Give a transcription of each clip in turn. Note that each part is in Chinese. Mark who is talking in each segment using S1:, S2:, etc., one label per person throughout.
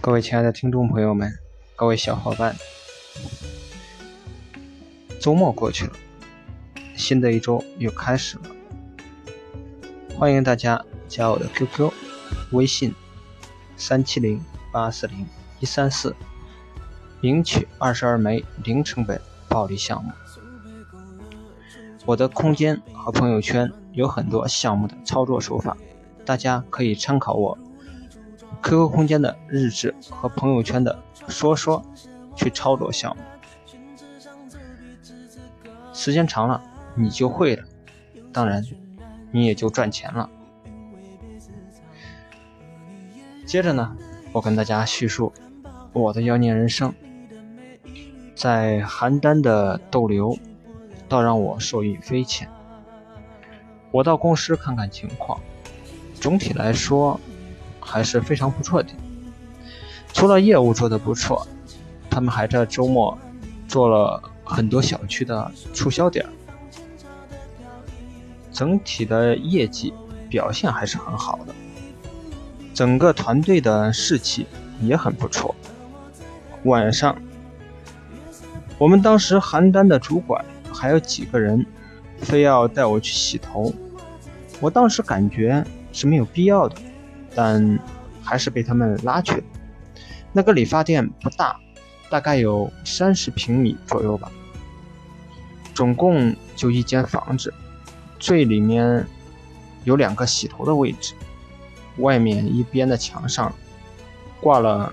S1: 各位亲爱的听众朋友们，各位小伙伴，周末过去了，新的一周又开始了。欢迎大家加我的 QQ、微信三七零八四零一三四，领取二十二枚零成本暴力项目。我的空间和朋友圈有很多项目的操作手法，大家可以参考我。QQ 空间的日志和朋友圈的说说去操作项目，时间长了你就会了，当然你也就赚钱了。接着呢，我跟大家叙述我的妖孽人生，在邯郸的逗留，倒让我受益匪浅。我到公司看看情况，总体来说。还是非常不错的。除了业务做得不错，他们还在周末做了很多小区的促销点，整体的业绩表现还是很好的。整个团队的士气也很不错。晚上，我们当时邯郸的主管还有几个人非要带我去洗头，我当时感觉是没有必要的。但还是被他们拉去了。那个理发店不大，大概有三十平米左右吧。总共就一间房子，最里面有两个洗头的位置。外面一边的墙上挂了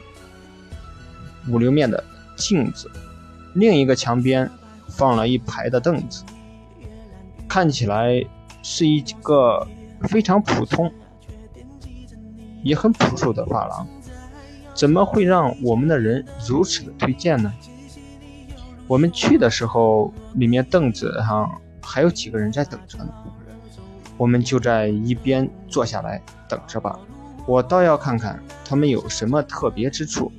S1: 五六面的镜子，另一个墙边放了一排的凳子。看起来是一个非常普通。也很朴素的发廊，怎么会让我们的人如此的推荐呢？我们去的时候，里面凳子上还有几个人在等着呢，我们就在一边坐下来等着吧。我倒要看看他们有什么特别之处。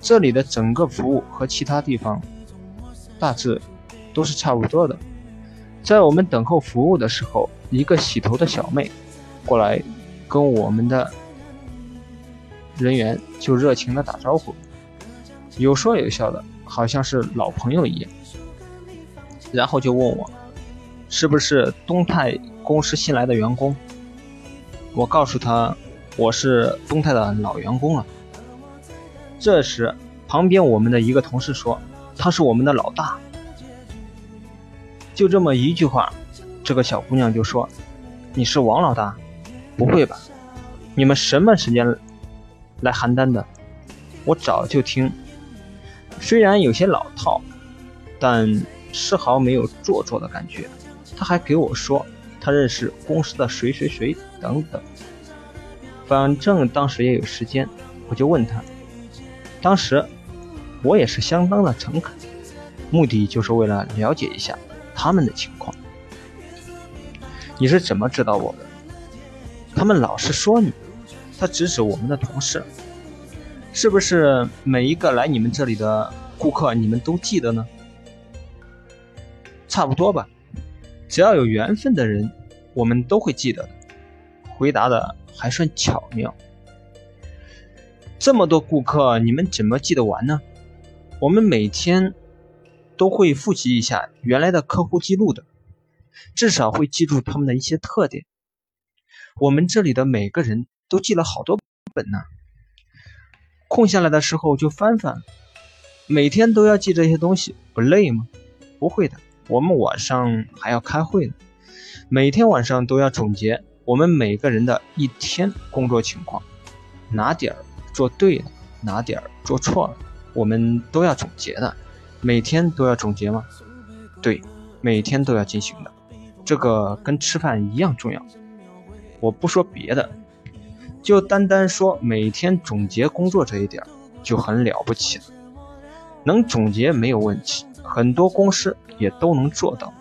S1: 这里的整个服务和其他地方大致都是差不多的。在我们等候服务的时候，一个洗头的小妹过来跟我们的。人员就热情的打招呼，有说有笑的，好像是老朋友一样。然后就问我，是不是东泰公司新来的员工？我告诉他，我是东泰的老员工了。这时，旁边我们的一个同事说，他是我们的老大。就这么一句话，这个小姑娘就说：“你是王老大？不会吧？你们什么时间？”来邯郸的，我早就听，虽然有些老套，但丝毫没有做作的感觉。他还给我说他认识公司的谁谁谁等等。反正当时也有时间，我就问他。当时我也是相当的诚恳，目的就是为了了解一下他们的情况。你是怎么知道我的？他们老是说你。他指指我们的同事，是不是每一个来你们这里的顾客你们都记得呢？差不多吧，只要有缘分的人，我们都会记得的。回答的还算巧妙。这么多顾客，你们怎么记得完呢？我们每天都会复习一下原来的客户记录的，至少会记住他们的一些特点。我们这里的每个人。都记了好多本呢，空下来的时候就翻翻。每天都要记这些东西，不累吗？不会的，我们晚上还要开会呢。每天晚上都要总结我们每个人的一天工作情况，哪点儿做对了，哪点儿做错了，我们都要总结的。每天都要总结吗？对，每天都要进行的。这个跟吃饭一样重要。我不说别的。就单单说每天总结工作这一点就很了不起了，能总结没有问题，很多公司也都能做到。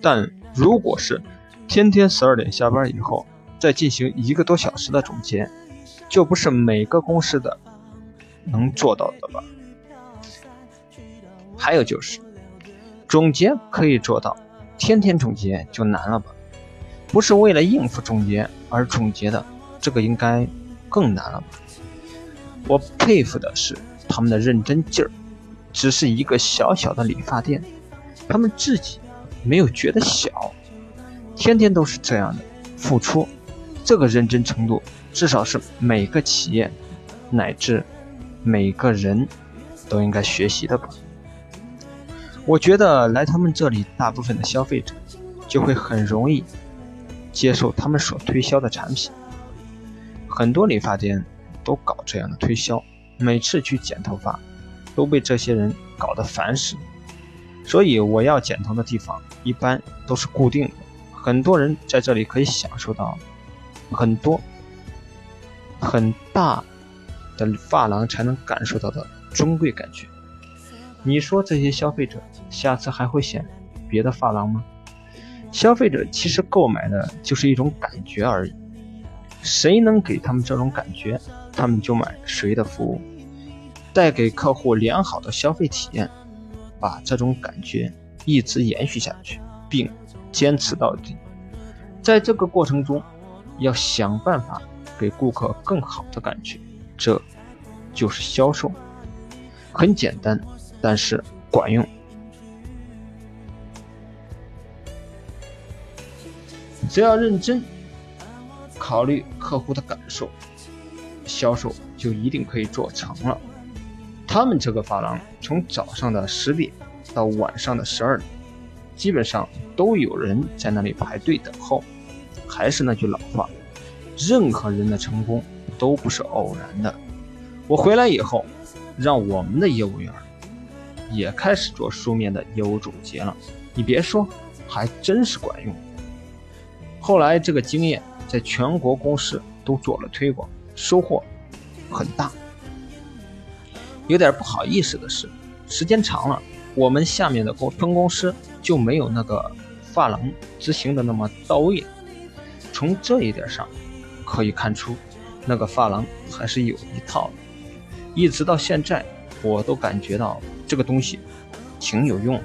S1: 但如果是天天十二点下班以后再进行一个多小时的总结，就不是每个公司的能做到的吧？还有就是总结可以做到，天天总结就难了吧？不是为了应付总结而总结的，这个应该更难了吧？我佩服的是他们的认真劲儿。只是一个小小的理发店，他们自己没有觉得小，天天都是这样的付出，这个认真程度，至少是每个企业乃至每个人都应该学习的吧。我觉得来他们这里，大部分的消费者就会很容易接受他们所推销的产品。很多理发店都搞这样的推销，每次去剪头发。都被这些人搞得烦死，所以我要剪头的地方一般都是固定的。很多人在这里可以享受到很多很大的发廊才能感受到的尊贵感觉。你说这些消费者下次还会选别的发廊吗？消费者其实购买的就是一种感觉而已，谁能给他们这种感觉，他们就买谁的服务。带给客户良好的消费体验，把这种感觉一直延续下去，并坚持到底。在这个过程中，要想办法给顾客更好的感觉，这就是销售。很简单，但是管用。只要认真考虑客户的感受，销售就一定可以做成了。他们这个发廊从早上的十点到晚上的十二点，基本上都有人在那里排队等候。还是那句老话，任何人的成功都不是偶然的。我回来以后，让我们的业务员也开始做书面的业务总结了。你别说，还真是管用。后来这个经验在全国公司都做了推广，收获很大。有点不好意思的是，时间长了，我们下面的公分公司就没有那个发廊执行的那么到位。从这一点上可以看出，那个发廊还是有一套的。一直到现在，我都感觉到这个东西挺有用。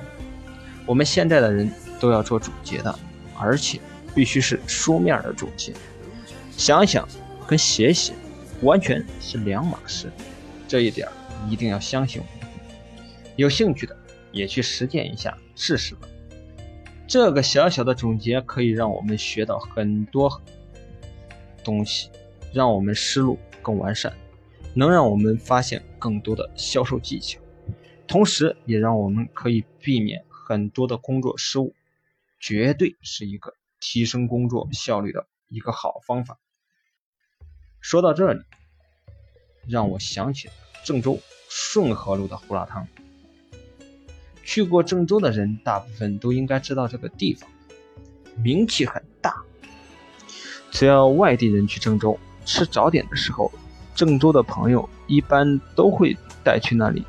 S1: 我们现在的人都要做总结的，而且必须是书面的总结。想想跟写写完全是两码事，这一点。一定要相信我，有兴趣的也去实践一下试试吧。这个小小的总结可以让我们学到很多东西，让我们思路更完善，能让我们发现更多的销售技巧，同时也让我们可以避免很多的工作失误，绝对是一个提升工作效率的一个好方法。说到这里，让我想起了郑州。顺河路的胡辣汤，去过郑州的人大部分都应该知道这个地方，名气很大。只要外地人去郑州吃早点的时候，郑州的朋友一般都会带去那里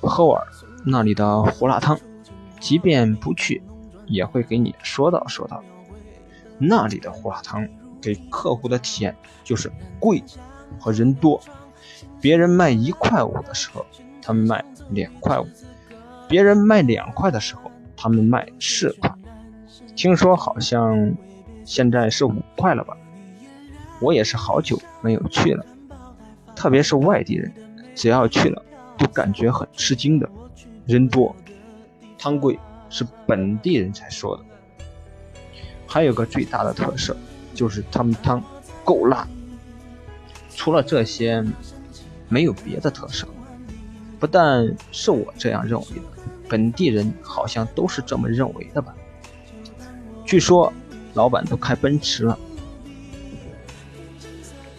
S1: 喝碗那里的胡辣汤，即便不去，也会给你说道说道。那里的胡辣汤给客户的体验就是贵和人多。别人卖一块五的时候，他们卖两块五；别人卖两块的时候，他们卖四块。听说好像现在是五块了吧？我也是好久没有去了，特别是外地人，只要去了都感觉很吃惊的。人多，汤贵是本地人才说的。还有个最大的特色就是他们汤够辣。除了这些。没有别的特色，不但是我这样认为的，本地人好像都是这么认为的吧？据说老板都开奔驰了。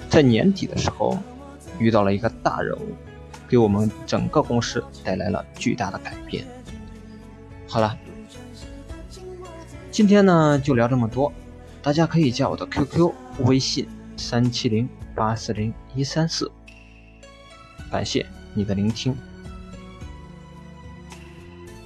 S1: 在年底的时候，遇到了一个大人物，给我们整个公司带来了巨大的改变。好了，今天呢就聊这么多，大家可以加我的 QQ 微信三七零八四零一三四。感谢你的聆听。